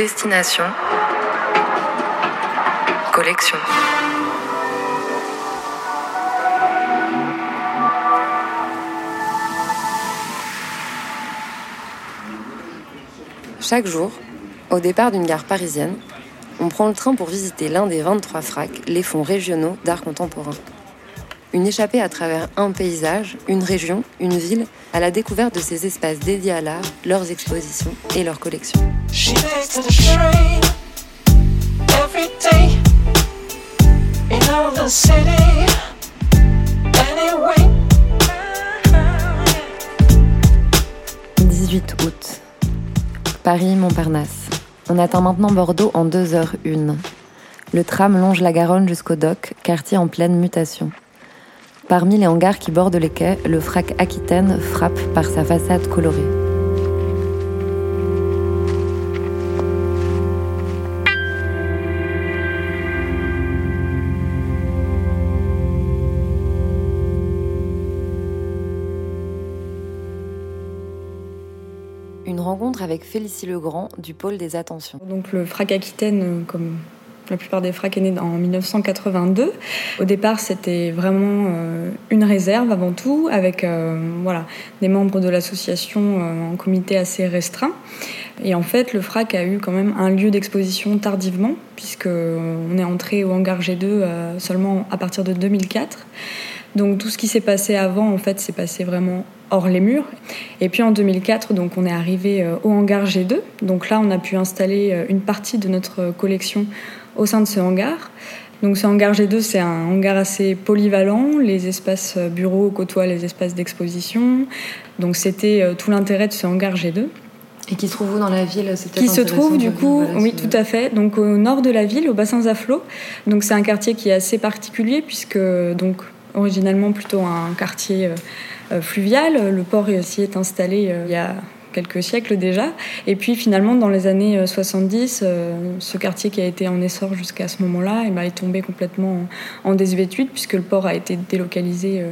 Destination. Collection. Chaque jour, au départ d'une gare parisienne, on prend le train pour visiter l'un des 23 fracs, les fonds régionaux d'art contemporain. Une échappée à travers un paysage, une région, une ville, à la découverte de ces espaces dédiés à l'art, leurs expositions et leurs collections. « 18 août. Paris, Montparnasse. On atteint maintenant Bordeaux en 2h01. Le tram longe la Garonne jusqu'au dock, quartier en pleine mutation. Parmi les hangars qui bordent les quais, le frac Aquitaine frappe par sa façade colorée. Une rencontre avec Félicie Legrand du pôle des attentions. Donc le frac Aquitaine, euh, comme la plupart des fracs est né en 1982. Au départ, c'était vraiment euh, une réserve avant tout, avec euh, voilà, des membres de l'association en comité assez restreint. Et en fait, le FRAC a eu quand même un lieu d'exposition tardivement, puisqu'on est entré au hangar G2 seulement à partir de 2004. Donc tout ce qui s'est passé avant, en fait, s'est passé vraiment hors les murs. Et puis en 2004, donc on est arrivé euh, au hangar G2. Donc là, on a pu installer euh, une partie de notre collection au sein de ce hangar. Donc ce hangar G2, c'est un hangar assez polyvalent. Les espaces euh, bureaux côtoient les espaces d'exposition. Donc c'était tout l'intérêt de ce hangar G2. Et qui se trouve où dans la ville Qui se trouve du coup, oui, tout à fait. Donc au nord de la ville, au bassin Zaflo. Donc c'est un quartier qui est assez particulier puisque donc originalement plutôt un quartier euh, fluvial. Le port aussi est installé euh, il y a quelques siècles déjà. Et puis finalement, dans les années 70, euh, ce quartier qui a été en essor jusqu'à ce moment-là eh ben, est tombé complètement en désuétude puisque le port a été délocalisé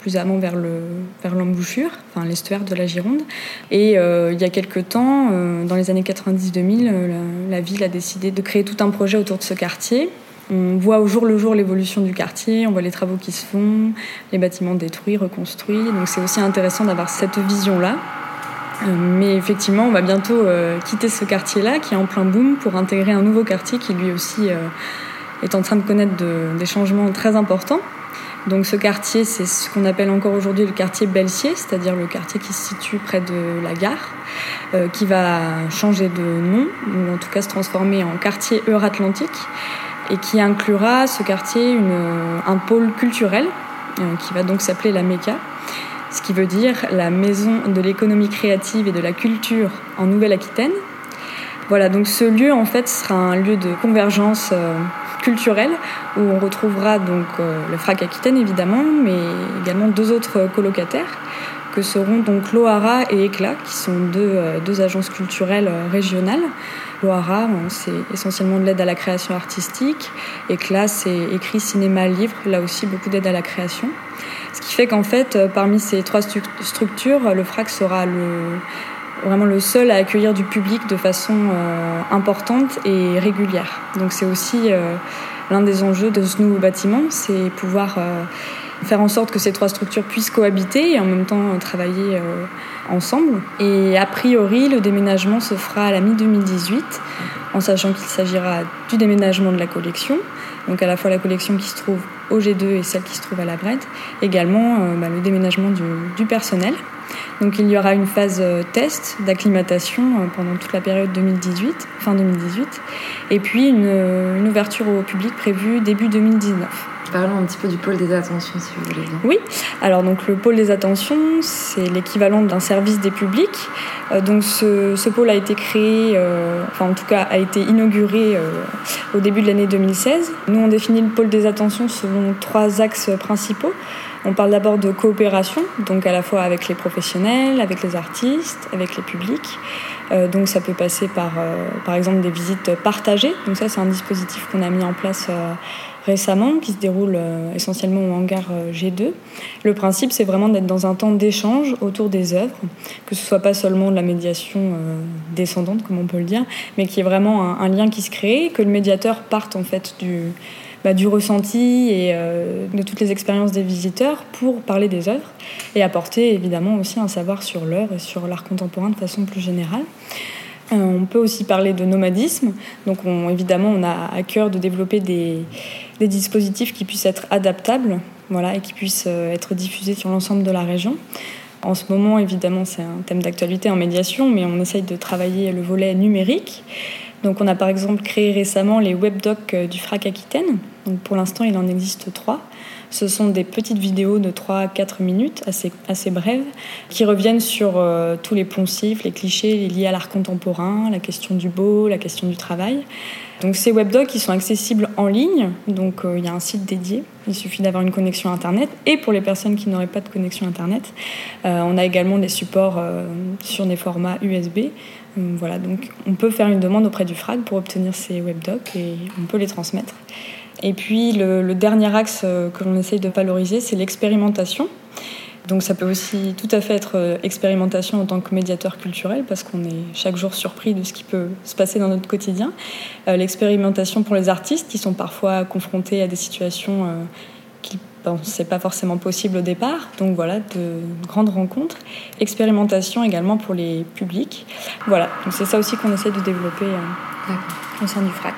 plus avant vers le vers l'embouchure, enfin l'estuaire de la Gironde. Et il y a quelques temps, dans les années 90-2000, la, la, ville a décidé de créer tout un projet autour de ce quartier on voit au jour le jour l'évolution du quartier, on voit les travaux qui se font, les bâtiments détruits, reconstruits. Donc c'est aussi intéressant d'avoir cette vision-là. Euh, mais effectivement, on va bientôt euh, quitter ce quartier-là qui est en plein boom pour intégrer un nouveau quartier qui lui aussi euh, est en train de connaître des changements très importants. Donc ce quartier, c'est ce qu'on appelle encore aujourd'hui le quartier Belsier, c'est-à-dire le quartier qui se situe près de la gare, qui va changer de nom, ou en tout cas se transformer en quartier Euratlantique et qui inclura ce quartier un pôle culturel euh, qui va donc s'appeler la MECA, ce qui veut dire la maison de l'économie créative et de la culture en Nouvelle-Aquitaine. Voilà, donc ce lieu en fait sera un lieu de convergence euh, culturelle où on retrouvera donc euh, le FRAC Aquitaine évidemment, mais également deux autres colocataires que seront donc Lohara et Éclat, qui sont deux, deux agences culturelles régionales Loara, c'est essentiellement de l'aide à la création artistique. Et classe c'est écrit, cinéma, livre, là aussi beaucoup d'aide à la création. Ce qui fait qu'en fait, euh, parmi ces trois structures, le FRAC sera le, vraiment le seul à accueillir du public de façon euh, importante et régulière. Donc c'est aussi euh, l'un des enjeux de ce nouveau bâtiment, c'est pouvoir faire en sorte que ces trois structures puissent cohabiter et en même temps travailler ensemble. Et a priori, le déménagement se fera à la mi-2018, en sachant qu'il s'agira du déménagement de la collection, donc à la fois la collection qui se trouve au G2 et celle qui se trouve à la Brette, également euh, bah, le déménagement du, personnel. Donc il y aura une phase euh, test d'acclimatation euh, pendant toute la période 2018, fin 2018, et puis une ouverture au public prévue début 2019. Parlons un petit peu du pôle des attentions, si vous voulez Oui, alors donc le pôle des attentions, c'est l'équivalent d'un service des publics. Euh, donc ce, pôle a été créé, euh, enfin en tout cas a été inauguré euh, au début de l'année 2016. Nous on définit le pôle des attentions selon trois axes principaux. On parle d'abord de coopération, donc à la fois avec les professionnels, avec les artistes, avec les publics. Euh, donc ça peut passer par, euh, par exemple, des visites partagées. Donc ça, c'est un dispositif qu'on a mis en place euh, récemment, qui se déroule essentiellement au hangar G2. Le principe, c'est vraiment d'être dans un temps d'échange autour des œuvres, que ce soit pas seulement de la médiation descendante, comme on peut le dire, mais qu'il y ait vraiment un, un, lien qui se crée, que le médiateur parte en fait du bah, du ressenti et euh, de toutes les expériences des visiteurs pour parler des œuvres et apporter évidemment aussi un savoir sur l'œuvre et sur l'art contemporain de façon plus générale. Euh, on peut aussi parler de nomadisme. Donc, on, évidemment, on a à cœur de développer des, des, dispositifs qui puissent être adaptables voilà, et qui puissent euh, être diffusés sur l'ensemble de la région. En ce moment, évidemment, c'est un thème d'actualité en médiation, mais on essaye de travailler le volet numérique. Donc on a par exemple créé récemment les webdocs euh, du FRAC Aquitaine. Donc pour l'instant, il en existe trois. Ce sont des petites vidéos de 3 à 4 minutes, assez, brèves, qui reviennent sur euh, tous les poncifs, les clichés liés à l'art contemporain, la question du beau, la question du travail. Donc ces webdocs, sont accessibles en ligne, donc euh, il y a un site dédié, il suffit d'avoir une connexion Internet. Et pour les personnes qui n'auraient pas de connexion Internet, on a également des supports sur des formats USB. Voilà, donc on peut faire une demande auprès du FRAG pour obtenir ces webdocs et on peut les transmettre. Et puis le, dernier axe euh, que l'on essaye de valoriser, c'est l'expérimentation. Donc ça peut aussi tout à fait être euh, expérimentation en tant que médiateur culturel parce qu'on est chaque jour surpris de ce qui peut se passer dans notre quotidien. Euh, l'expérimentation pour les artistes qui sont parfois confrontés à des situations qui Bon, c'est pas forcément possible au départ, donc voilà, de grandes rencontres. Expérimentation également pour les publics. Voilà, donc c'est ça aussi qu'on essaie de développer euh, au sein du FRAC.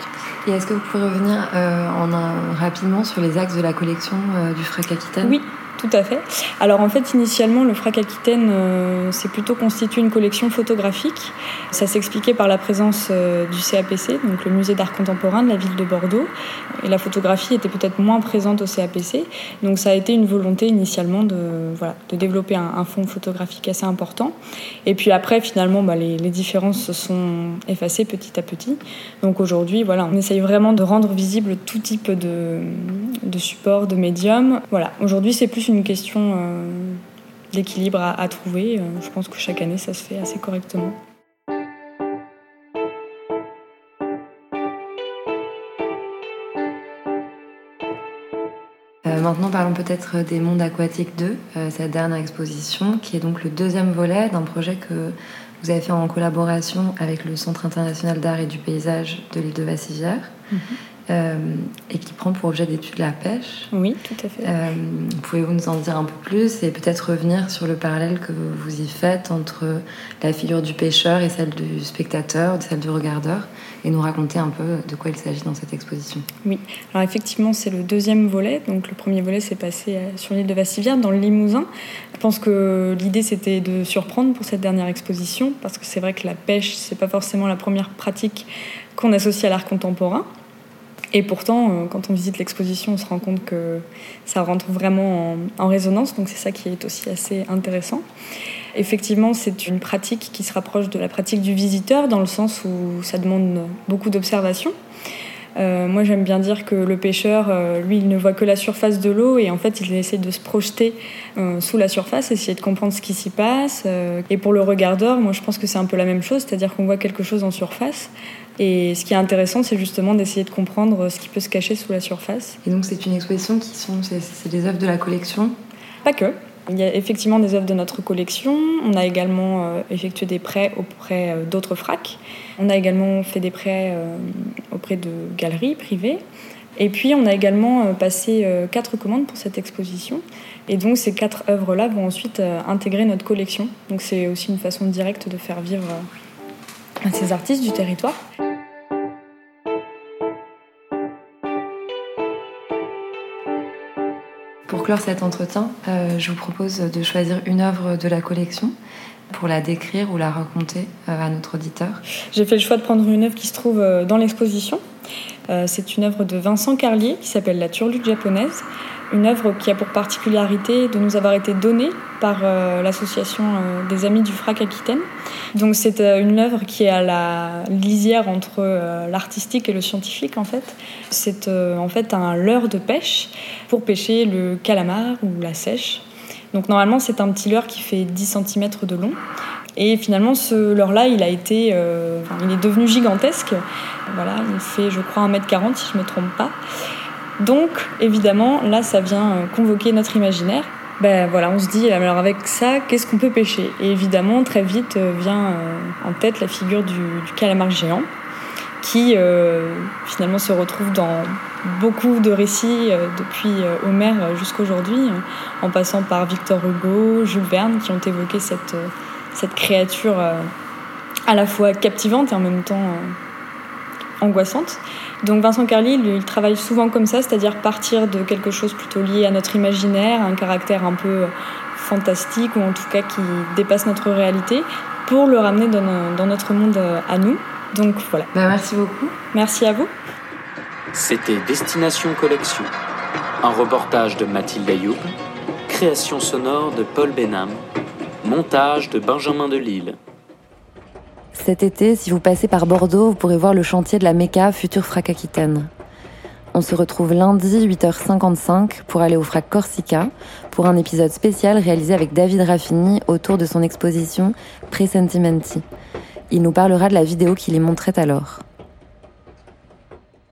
Et est-ce que vous pouvez revenir euh, en rapidement sur les axes de la collection euh, du FRAC Aquitaine? Oui, tout à fait. Alors en fait, initialement, le FRAC Aquitaine euh, s'est plutôt constitué une collection photographique. Ça s'expliquait par la présence euh, du CAPC, donc le musée d'art contemporain de la ville de Bordeaux. Et la photographie était peut-être moins présente au CAPC. Donc ça a été une volonté initialement de, voilà, de développer un, fonds photographique assez important. Et puis après, finalement, bah, les, différences se sont effacées petit à petit. Donc aujourd'hui, voilà, on essaye vraiment de rendre visible tout type de, de support, de médium. Voilà, aujourd'hui, c'est plus une question euh, d'équilibre à, trouver. Euh, je pense que chaque année, ça se fait assez correctement. Euh, maintenant, parlons peut-être des Mondes Aquatiques 2, cette dernière exposition, qui est donc le deuxième volet d'un projet que vous avez fait en collaboration avec le Centre international d'art et du paysage de l'île de Vassivière. Mhm. Euh, et qui prend pour objet d'étude la pêche. Oui, tout à fait. Euh, Pouvez-vous nous en dire un peu plus et peut-être revenir sur le parallèle que vous y faites entre la figure du pêcheur et celle du spectateur, celle du regardeur, et nous raconter un peu de quoi il s'agit dans cette exposition? Oui, alors effectivement, c'est le deuxième volet. Donc le premier volet s'est passé euh, sur l'île de Vassivière, dans le Limousin. Je pense que l'idée c'était de surprendre pour cette dernière exposition, parce que c'est vrai que la pêche, c'est pas forcément la première pratique qu'on associe à l'art contemporain. Et pourtant, euh, quand on visite l'exposition, on se rend compte que ça rentre vraiment en, résonance, donc c'est ça qui est aussi assez intéressant. Effectivement, c'est une pratique qui se rapproche de la pratique du visiteur, dans le sens où ça demande beaucoup d'observation. Euh, moi, j'aime bien dire que le pêcheur, euh, lui, il ne voit que la surface de l'eau et en fait, il essaie de se projeter sous la surface, essayer de comprendre ce qui s'y passe. et pour le regardeur, moi, je pense que c'est un peu la même chose, c'est-à-dire qu'on voit quelque chose en surface. Et ce qui est intéressant, c'est justement d'essayer de comprendre ce qui peut se cacher sous la surface. Et donc, c'est une exposition qui sont, c'est des œuvres de la collection? Pas que. Il y a effectivement des œuvres de notre collection. On a également euh, effectué des prêts auprès euh, d'autres fracs. On a également fait des prêts euh, auprès de galeries privées. Et puis, on a également passé quatre commandes pour cette exposition. Et donc, ces quatre œuvres-là vont ensuite intégrer notre collection. Donc, c'est aussi une façon directe de faire vivre à ces artistes du territoire. Pour clore cet entretien, euh, je vous propose de choisir une œuvre de la collection pour la décrire ou la raconter euh, à notre auditeur. J'ai fait le choix de prendre une œuvre qui se trouve euh, dans l'exposition. C'est une œuvre de Vincent Carlier qui s'appelle La Turlute japonaise une œuvre qui a pour particularité de nous avoir été donnée par euh, l'association euh, des Amis du Frac Aquitaine. Donc c'est euh, une œuvre qui est à la lisière entre l'artistique et le scientifique en fait. C'est en fait un leurre de pêche pour pêcher le calamar ou la sèche. Donc normalement c'est un petit leurre qui fait 10 cm de long. Et finalement, ce leurre-là, il a été, il est devenu gigantesque. Voilà, il fait, je crois, 1m40 si je ne me trompe pas. Donc, évidemment, là, ça vient euh, convoquer notre imaginaire. Ben voilà, on se dit, alors avec ça, qu'est-ce qu'on peut pêcher? Et évidemment, très vite euh, vient euh, en tête la figure du, calamar géant, qui finalement se retrouve dans beaucoup de récits depuis Homère jusqu'aujourd'hui, en passant par Victor Hugo, Jules Verne, qui ont évoqué cette, cette créature à la fois captivante et en même temps angoissante. Donc Vincent Carly, il travaille souvent comme ça, c'est-à-dire partir de quelque chose plutôt lié à notre imaginaire, un caractère un peu fantastique ou en tout cas qui dépasse notre réalité, pour le ramener dans, notre monde euh, à nous. Donc voilà. Bah, merci beaucoup. Merci à vous. C'était Destination Collection, un reportage de Mathilde Ayoub, création sonore de Paul Benham, montage de Benjamin Delille. Cet été, si vous passez par Bordeaux, vous pourrez voir le chantier de la Méca Future Frac Aquitaine. On se retrouve lundi 8h55 pour aller au Frac Corsica pour un épisode spécial réalisé avec David Raffini autour de son exposition Presentimenti. Il nous parlera de la vidéo qu'il y montrait alors.